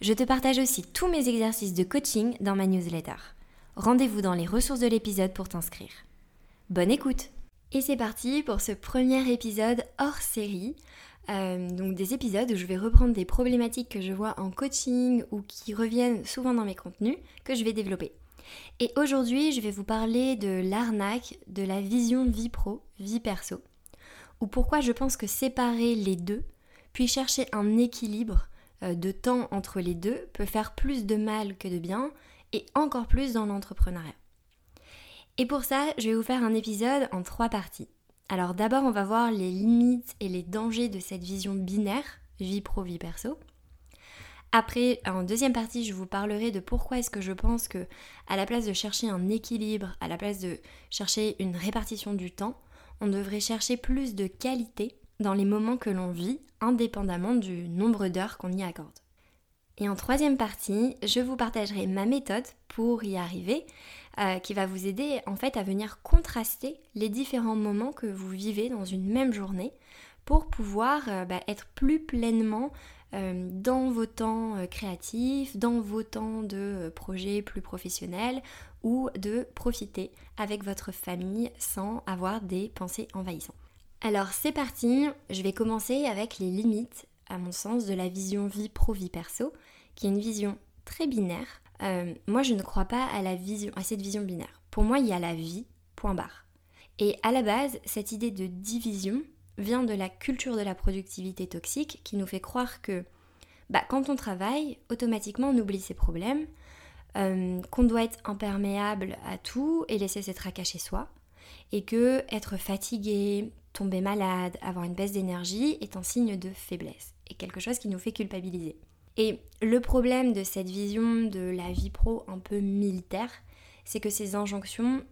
Je te partage aussi tous mes exercices de coaching dans ma newsletter. Rendez-vous dans les ressources de l'épisode pour t'inscrire. Bonne écoute Et c'est parti pour ce premier épisode hors série. Euh, donc des épisodes où je vais reprendre des problématiques que je vois en coaching ou qui reviennent souvent dans mes contenus que je vais développer. Et aujourd'hui, je vais vous parler de l'arnaque de la vision vie pro, vie perso, ou pourquoi je pense que séparer les deux, puis chercher un équilibre de temps entre les deux peut faire plus de mal que de bien, et encore plus dans l'entrepreneuriat. Et pour ça, je vais vous faire un épisode en trois parties. Alors d'abord, on va voir les limites et les dangers de cette vision binaire, vie pro, vie perso. Après, en deuxième partie, je vous parlerai de pourquoi est-ce que je pense que, à la place de chercher un équilibre, à la place de chercher une répartition du temps, on devrait chercher plus de qualité dans les moments que l'on vit, indépendamment du nombre d'heures qu'on y accorde. Et en troisième partie, je vous partagerai ma méthode pour y arriver, euh, qui va vous aider en fait à venir contraster les différents moments que vous vivez dans une même journée pour pouvoir euh, bah, être plus pleinement euh, dans vos temps créatifs, dans vos temps de projets plus professionnels ou de profiter avec votre famille sans avoir des pensées envahissantes. Alors c'est parti, je vais commencer avec les limites, à mon sens, de la vision vie pro-vie perso, qui est une vision très binaire. Euh, moi je ne crois pas à, cette vision binaire. Pour moi il y a la vie, point barre. Et à la base, cette idée de division vient de la culture de la productivité toxique qui nous fait croire que bah, quand on travaille, automatiquement on oublie ses problèmes, euh, qu'on doit être imperméable à tout et laisser ses tracas chez soi, et que être fatigué, tomber malade, avoir une baisse d'énergie est un signe de faiblesse et quelque chose qui nous fait culpabiliser. Et le problème de cette vision de la vie pro un peu militaire, c'est que ces injonctions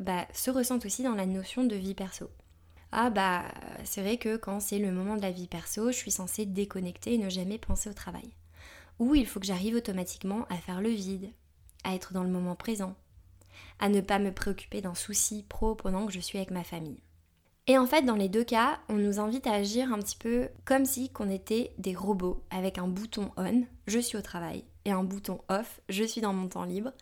bah, se ressentent aussi dans la notion de vie perso. Ah bah c'est vrai que quand c'est le moment de la vie perso, je suis censée déconnecter et ne jamais penser au travail. Ou il faut que j'arrive automatiquement à faire le vide, à être dans le moment présent, à ne pas me préoccuper d'un souci pro pendant que je suis avec ma famille. Et en fait, dans les deux cas, on nous invite à agir un petit peu comme si qu'on était des robots avec un bouton on, je suis au travail, et un bouton off, je suis dans mon temps libre.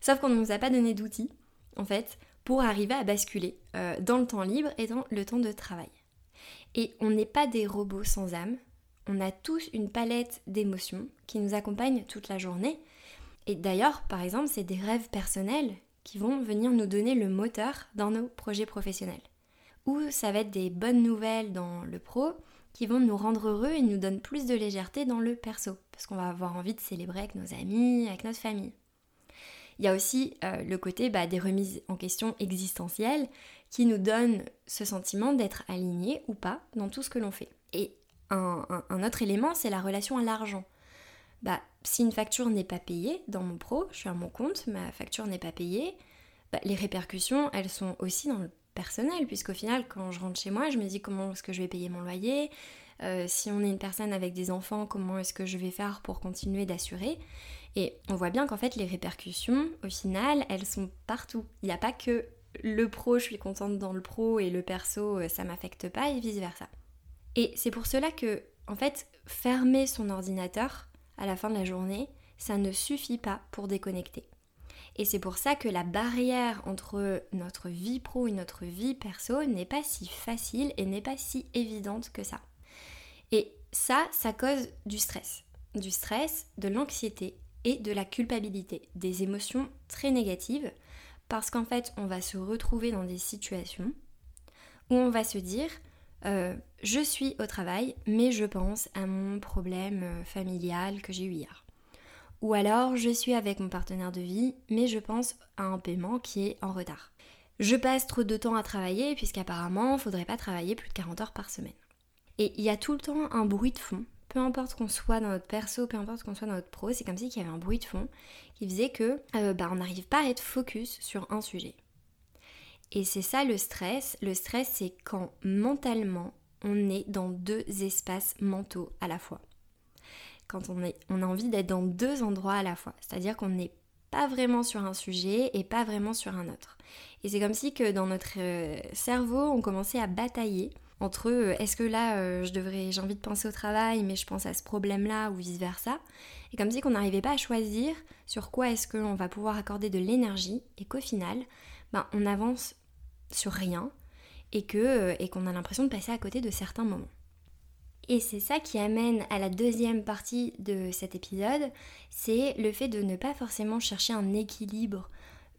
Sauf qu'on ne nous a pas donné d'outils, en fait, pour arriver à basculer euh, dans le temps libre et dans le temps de travail. Et on n'est pas des robots sans âme, on a tous une palette d'émotions qui nous accompagnent toute la journée. Et d'ailleurs, par exemple, c'est des rêves personnels qui vont venir nous donner le moteur dans nos projets professionnels ou ça va être des bonnes nouvelles dans le pro qui vont nous rendre heureux et nous donnent plus de légèreté dans le perso, parce qu'on va avoir envie de célébrer avec nos amis, avec notre famille. Il y a aussi euh, le côté bah, des remises en question existentielles qui nous donnent ce sentiment d'être aligné ou pas dans tout ce que l'on fait. Et un, autre élément, c'est la relation à l'argent. Bah, si une facture n'est pas payée dans mon pro, je suis à mon compte, ma facture n'est pas payée, bah, les répercussions, elles sont aussi dans le personnel, puisqu'au final, quand je rentre chez moi, je me dis comment est-ce que je vais payer mon loyer, euh, si on est une personne avec des enfants, comment est-ce que je vais faire pour continuer d'assurer. Et on voit bien qu'en fait, les répercussions, au final, elles sont partout. Il n'y a pas que le pro, je suis contente dans le pro, et le perso, euh, ça m'affecte pas, et vice-versa. Et c'est pour cela que, en fait, fermer son ordinateur à la fin de la journée, ça ne suffit pas pour déconnecter. Et c'est pour ça que la barrière entre notre vie pro et notre vie perso n'est pas si facile et n'est pas si évidente que ça. Et ça, ça cause du stress. Du stress, de l'anxiété et de la culpabilité. Des émotions très négatives parce qu'en fait, on va se retrouver dans des situations où on va se dire euh, je suis au travail, mais je pense à mon problème euh, familial que j'ai eu hier. Ou alors, je suis avec mon partenaire de vie, mais je pense à un paiement qui est en retard. Je passe trop de temps à travailler, puisqu'apparemment, il faudrait pas travailler plus de 40 heures par semaine. Et il y a tout le temps un bruit de fond peu importe qu'on soit dans notre perso, peu importe qu'on soit dans notre pro, c'est comme si il y avait un bruit de fond qui faisait que euh, bah, on n'arrive pas à être focus sur un sujet. Et c'est ça le stress. Le stress, c'est quand mentalement, on est dans deux espaces mentaux à la fois. Quand on, a envie d'être dans deux endroits à la fois. C'est-à-dire qu'on n'est pas vraiment sur un sujet et pas vraiment sur un autre. Et c'est comme si que dans notre euh, cerveau, on commençait à batailler entre euh, est-ce que là euh, je devrais j'ai envie de penser au travail mais je pense à ce problème là ou vice versa et comme si qu'on n'arrivait pas à choisir sur quoi est-ce qu'on va pouvoir accorder de l'énergie et qu'au final ben, on avance sur rien et qu'on a l'impression de passer à côté de certains moments et c'est ça qui amène à la deuxième partie de cet épisode, c'est le fait de ne pas forcément chercher un équilibre,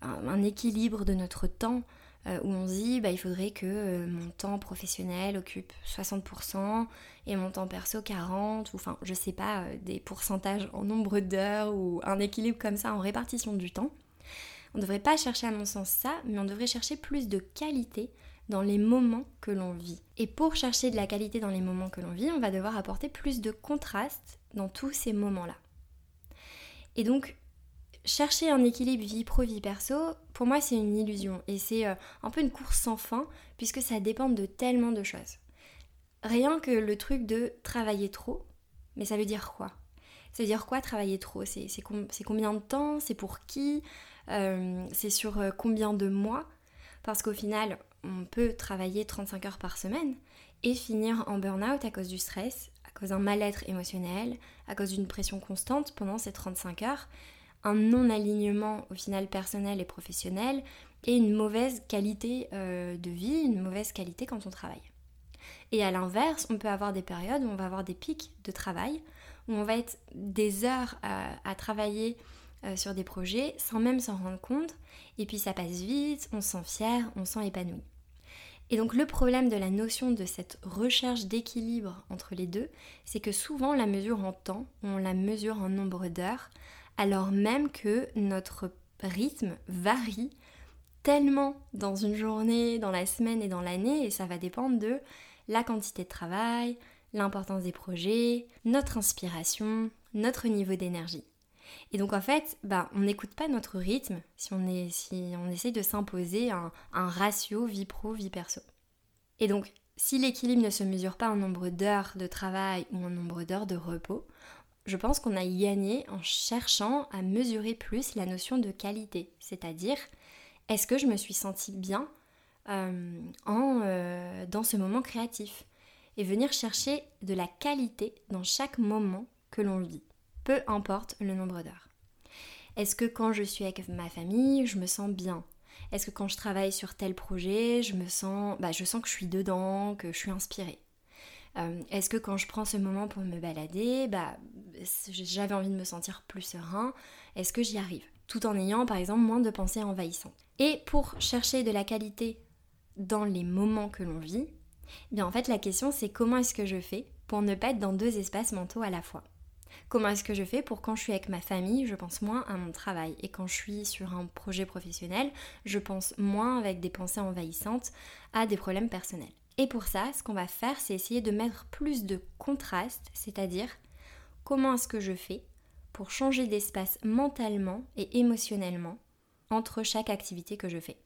un équilibre de notre temps, euh, où on se dit bah, il faudrait que euh, mon temps professionnel occupe 60% et mon temps perso 40%, ou enfin je sais pas, euh, des pourcentages en nombre d'heures ou un équilibre comme ça en répartition du temps. On ne devrait pas chercher à mon sens ça, mais on devrait chercher plus de qualité dans les moments que l'on vit. Et pour chercher de la qualité dans les moments que l'on vit, on va devoir apporter plus de contraste dans tous ces moments-là. Et donc, chercher un équilibre vie pro vie perso, pour moi c'est une illusion et c'est euh, un peu une course sans fin puisque ça dépend de tellement de choses. Rien que le truc de travailler trop, mais ça veut dire quoi? Ça veut dire quoi travailler trop? C'est combien de temps? C'est pour qui? Euh, C'est sur euh, combien de mois? Parce qu'au final, on peut travailler 35 heures par semaine et finir en burn-out à cause du stress, à cause d'un mal-être émotionnel, à cause d'une pression constante pendant ces 35 heures un non-alignement au final personnel et professionnel et une mauvaise qualité euh, de vie, une mauvaise qualité quand on travaille. Et à l'inverse, on peut avoir des périodes où on va avoir des pics de travail, où on va être des heures à, travailler euh, sur des projets sans même s'en rendre compte, et puis ça passe vite, on se sent fier, on se sent épanoui. Et donc le problème de la notion de cette recherche d'équilibre entre les deux, c'est que souvent on la mesure en temps, on la mesure en nombre d'heures, alors même que notre rythme varie tellement dans une journée, dans la semaine et dans l'année, et ça va dépendre de la quantité de travail, l'importance des projets, notre inspiration, notre niveau d'énergie. Et donc en fait, bah, on n'écoute pas notre rythme si on, est, essaye de s'imposer un, un ratio vie pro, vie perso. Et donc, si l'équilibre ne se mesure pas en nombre d'heures de travail ou en nombre d'heures de repos, je pense qu'on a gagné en cherchant à mesurer plus la notion de qualité, c'est-à-dire est-ce que je me suis sentie bien euh, en, euh, dans ce moment créatif? Et venir chercher de la qualité dans chaque moment que l'on vit, peu importe le nombre d'heures. Est-ce que quand je suis avec ma famille, je me sens bien? Est-ce que quand je travaille sur tel projet, je me sens, bah, je sens que je suis dedans, que je suis inspirée? Euh, Est-ce que quand je prends ce moment pour me balader, bah, j'avais envie de me sentir plus serein, est-ce que j'y arrive? Tout en ayant par exemple moins de pensées envahissantes. Et pour chercher de la qualité dans les moments que l'on vit, eh bien en fait la question c'est comment est-ce que je fais pour ne pas être dans deux espaces mentaux à la fois? Comment est-ce que je fais pour quand je suis avec ma famille, je pense moins à mon travail et quand je suis sur un projet professionnel, je pense moins avec des pensées envahissantes à des problèmes personnels. Et pour ça, ce qu'on va faire, c'est essayer de mettre plus de contraste, c'est-à-dire comment est-ce que je fais pour changer d'espace mentalement et émotionnellement entre chaque activité que je fais.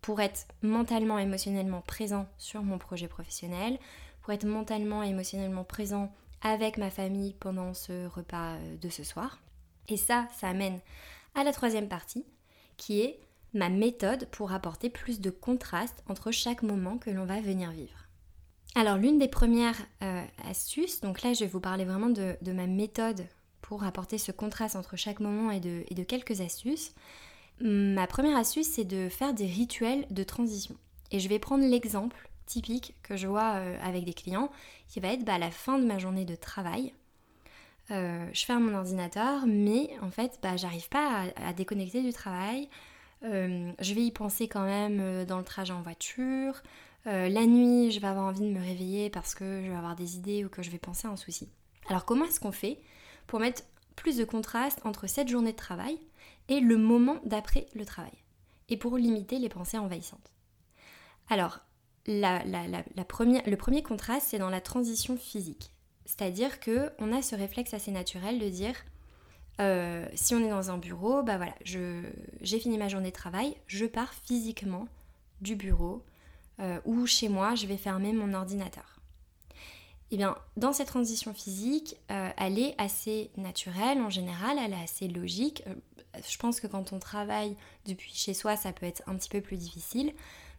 Pour être mentalement et émotionnellement présent sur mon projet professionnel, pour être mentalement et émotionnellement présent avec ma famille pendant ce repas euh, de ce soir. Et ça, ça amène à la troisième partie, qui est ma méthode pour apporter plus de contraste entre chaque moment que l'on va venir vivre. Alors l'une des premières euh, astuces, donc là je vais vous parler vraiment de, ma méthode pour apporter ce contraste entre chaque moment et de, quelques astuces. Ma première astuce c'est de faire des rituels de transition. Et je vais prendre l'exemple typique que je vois euh, avec des clients qui va être bah, la fin de ma journée de travail. Euh, je ferme mon ordinateur, mais en fait, bah, j'arrive pas à, déconnecter du travail. je vais y penser quand même dans le trajet en voiture. Euh, la nuit, je vais avoir envie de me réveiller parce que je vais avoir des idées ou que je vais penser à un souci. Alors comment est-ce qu'on fait pour mettre plus de contraste entre cette journée de travail et le moment d'après le travail et pour limiter les pensées envahissantes? Alors, le premier contraste, c'est dans la transition physique. C'est-à-dire que on a ce réflexe assez naturel de dire euh, si on est dans un bureau, bah voilà, j'ai fini ma journée de travail, je pars physiquement du bureau euh, ou chez moi, je vais fermer mon ordinateur. Eh bien, dans cette transition physique, euh, elle est assez naturelle en général, elle est assez logique. je pense que quand on travaille depuis chez soi, ça peut être un petit peu plus difficile.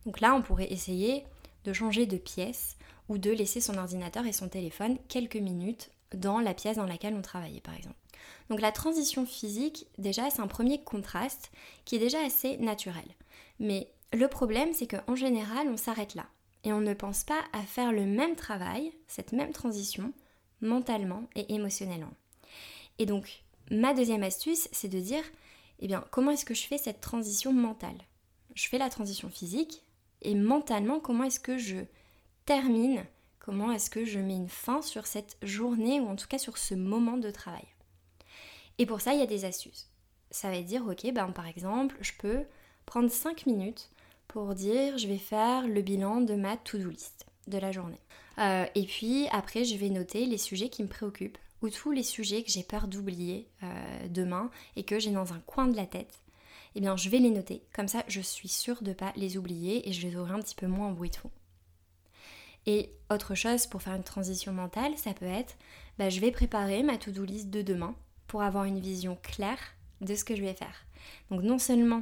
Donc là, on pourrait essayer de changer de pièce ou de laisser son ordinateur et son téléphone quelques minutes dans la pièce dans laquelle on travaillait par exemple. Donc la transition physique, déjà, c'est un premier contraste qui est déjà assez naturel. Mais le problème, c'est qu'en général, on s'arrête là. Et on ne pense pas à faire le même travail, cette même transition, mentalement et émotionnellement. Et donc, ma deuxième astuce, c'est de dire, eh bien, comment est-ce que je fais cette transition mentale? Je fais la transition physique, et mentalement, comment est-ce que je termine, comment est-ce que je mets une fin sur cette journée, ou en tout cas sur ce moment de travail? Et pour ça, il y a des astuces. Ça va dire, ok, ben, par exemple, je peux prendre 5 minutes pour dire je vais faire le bilan de ma to-do list de la journée. Euh, et puis après, je vais noter les sujets qui me préoccupent ou tous les sujets que j'ai peur d'oublier euh, demain et que j'ai dans un coin de la tête. Eh bien, je vais les noter. Comme ça, je suis sûre de ne pas les oublier et je les aurai un petit peu moins en bruit de fond. Et autre chose pour faire une transition mentale, ça peut être, bah, je vais préparer ma to-do list de demain pour avoir une vision claire de ce que je vais faire. Donc non seulement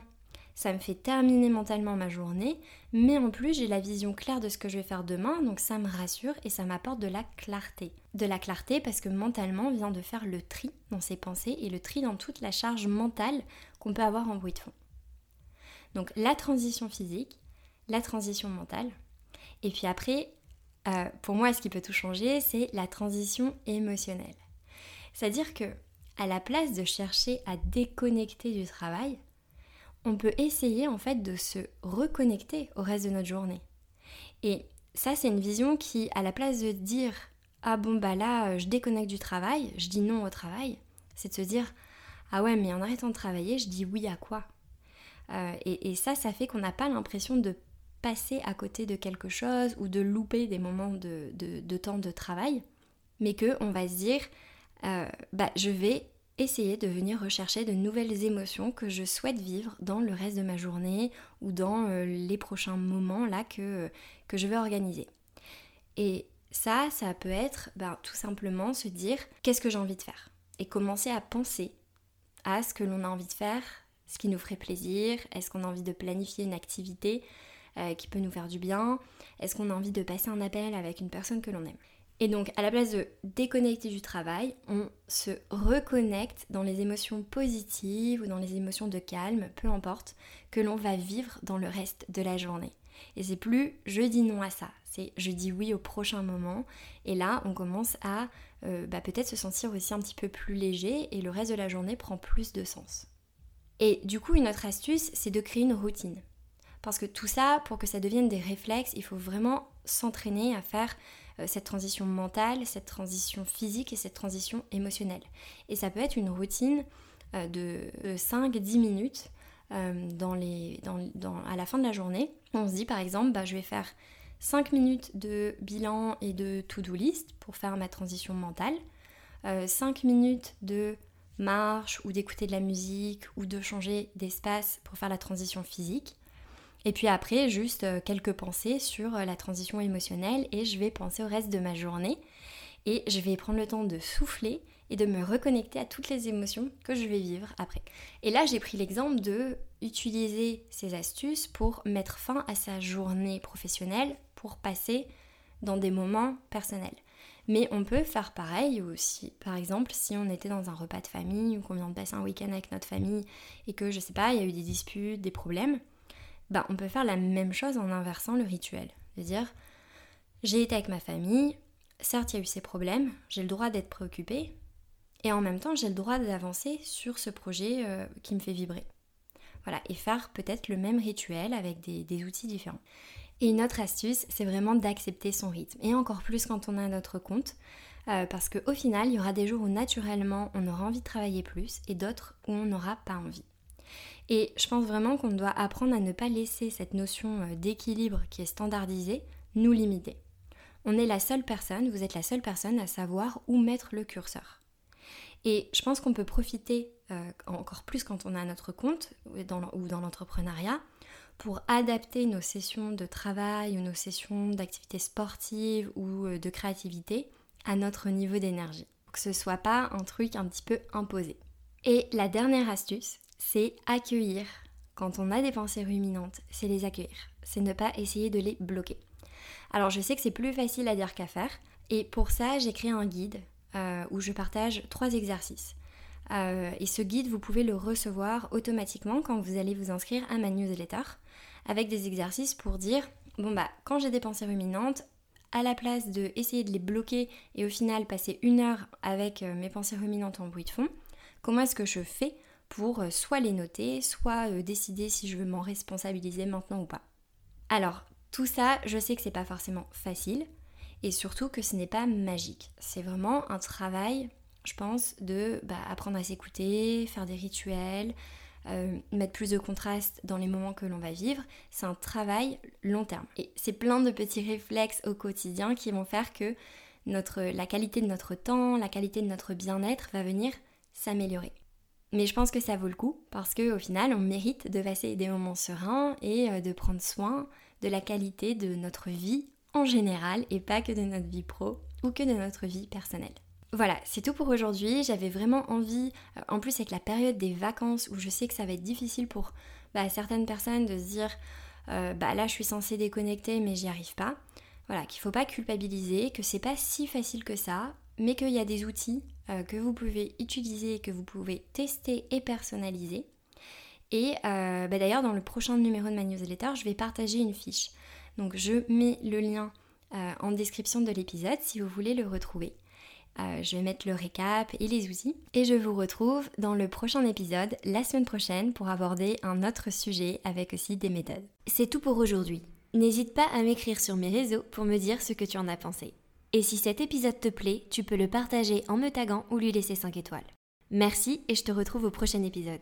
ça me fait terminer mentalement ma journée, mais en plus j'ai la vision claire de ce que je vais faire demain, donc ça me rassure et ça m'apporte de la clarté. De la clarté parce que mentalement vient de faire le tri dans ses pensées et le tri dans toute la charge mentale qu'on peut avoir en bruit de fond. Donc la transition physique, la transition mentale, et puis après, euh, pour moi ce qui peut tout changer, c'est la transition émotionnelle. C'est-à-dire que à la place de chercher à déconnecter du travail, on peut essayer en fait de se reconnecter au reste de notre journée. Et ça, c'est une vision qui, à la place de dire ah bon bah là je déconnecte du travail, je dis non au travail, c'est de se dire ah ouais mais en arrêtant de travailler, je dis oui à quoi euh, et, ça, ça fait qu'on n'a pas l'impression de passer à côté de quelque chose ou de louper des moments de, de temps de travail, mais qu'on va se dire euh, bah, je vais essayer de venir rechercher de nouvelles émotions que je souhaite vivre dans le reste de ma journée ou dans euh, les prochains moments là que, que je vais organiser. Et ça, ça peut être bah, tout simplement se dire qu'est-ce que j'ai envie de faire et commencer à penser à ce que l'on a envie de faire, ce qui nous ferait plaisir, est-ce qu'on a envie de planifier une activité euh, qui peut nous faire du bien, est-ce qu'on a envie de passer un appel avec une personne que l'on aime. Et donc, à la place de déconnecter du travail, on se reconnecte dans les émotions positives ou dans les émotions de calme, peu importe, que l'on va vivre dans le reste de la journée. Et c'est plus je dis non à ça, c'est je dis oui au prochain moment. Et là, on commence à euh, bah, peut-être se sentir aussi un petit peu plus léger et le reste de la journée prend plus de sens. Et du coup, une autre astuce, c'est de créer une routine. Parce que tout ça, pour que ça devienne des réflexes, il faut vraiment s'entraîner à faire euh, cette transition mentale, cette transition physique et cette transition émotionnelle. Et ça peut être une routine euh, de 5-10 minutes à la fin de la journée. On se dit par exemple, bah, je vais faire 5 minutes de bilan et de to-do list pour faire ma transition mentale, 5 minutes de marche ou d'écouter de la musique ou de changer d'espace pour faire la transition physique. Et puis après, juste euh, quelques pensées sur euh, la transition émotionnelle et je vais penser au reste de ma journée et je vais prendre le temps de souffler et de me reconnecter à toutes les émotions que je vais vivre après. Et là, j'ai pris l'exemple de utiliser ces astuces pour mettre fin à sa journée professionnelle pour passer dans des moments personnels. Mais on peut faire pareil aussi. Par exemple, si on était dans un repas de famille ou qu'on vient de passer un week-end avec notre famille et que, je sais pas, il y a eu des disputes, des problèmes, bah, on peut faire la même chose en inversant le rituel. C'est-à-dire, j'ai été avec ma famille, certes il y a eu ces problèmes, j'ai le droit d'être préoccupée, et en même temps j'ai le droit d'avancer sur ce projet euh, qui me fait vibrer. Voilà, et faire peut-être le même rituel avec des, outils différents. Et une autre astuce, c'est vraiment d'accepter son rythme, et encore plus quand on a notre compte, euh, parce qu'au final, il y aura des jours où naturellement on aura envie de travailler plus, et d'autres où on n'aura pas envie. Et je pense vraiment qu'on doit apprendre à ne pas laisser cette notion euh, d'équilibre qui est standardisée nous limiter. on est la seule personne, vous êtes la seule personne à savoir où mettre le curseur. Et je pense qu'on peut profiter euh, encore plus quand on a notre compte ou dans l'entrepreneuriat pour adapter nos sessions de travail ou nos sessions d'activité sportive ou euh, de créativité à notre niveau d'énergie. Que ce soit pas un truc un petit peu imposé. Et la dernière astuce, c'est accueillir. Quand on a des pensées ruminantes, c'est les accueillir. C'est ne pas essayer de les bloquer. Alors je sais que c'est plus facile à dire qu'à faire. Et pour ça, j'ai créé un guide euh, où je partage trois exercices. Euh, et ce guide, vous pouvez le recevoir automatiquement quand vous allez vous inscrire à ma newsletter avec des exercices pour dire bon bah quand j'ai des pensées ruminantes, à la place de essayer de les bloquer et au final passer une heure avec euh, mes pensées ruminantes en bruit de fond, comment est-ce que je fais pour soit les noter, soit décider si je veux m'en responsabiliser maintenant ou pas? Alors, tout ça, je sais que c'est pas forcément facile et surtout que ce n'est pas magique. C'est vraiment un travail, je pense, de bah, apprendre à s'écouter, faire des rituels, euh, mettre plus de contraste dans les moments que l'on va vivre. C'est un travail long terme. Et c'est plein de petits réflexes au quotidien qui vont faire que la qualité de notre temps, la qualité de notre bien-être va venir s'améliorer. Mais je pense que ça vaut le coup parce qu'au final, on mérite de passer des moments sereins et euh, de prendre soin de la qualité de notre vie en général et pas que de notre vie pro ou que de notre vie personnelle. Voilà, c'est tout pour aujourd'hui. J'avais vraiment envie, euh, en plus avec la période des vacances où je sais que ça va être difficile pour bah, certaines personnes de se dire euh, bah là je suis censée déconnecter mais j'y arrive pas. Voilà, qu'il faut pas culpabiliser, que c'est pas si facile que ça, mais qu'il y a des outils euh, que vous pouvez utiliser, que vous pouvez tester et personnaliser. Et bah, d'ailleurs, dans le prochain numéro de ma newsletter, je vais partager une fiche donc je mets le lien en description de l'épisode si vous voulez le retrouver. Euh, je vais mettre le récap et les outils. Et je vous retrouve dans le prochain épisode la semaine prochaine pour aborder un autre sujet avec aussi des méthodes. C'est tout pour aujourd'hui. N'hésite pas à m'écrire sur mes réseaux pour me dire ce que tu en as pensé. Et si cet épisode te plaît, tu peux le partager en me taguant ou lui laisser 5 étoiles. Merci et je te retrouve au prochain épisode.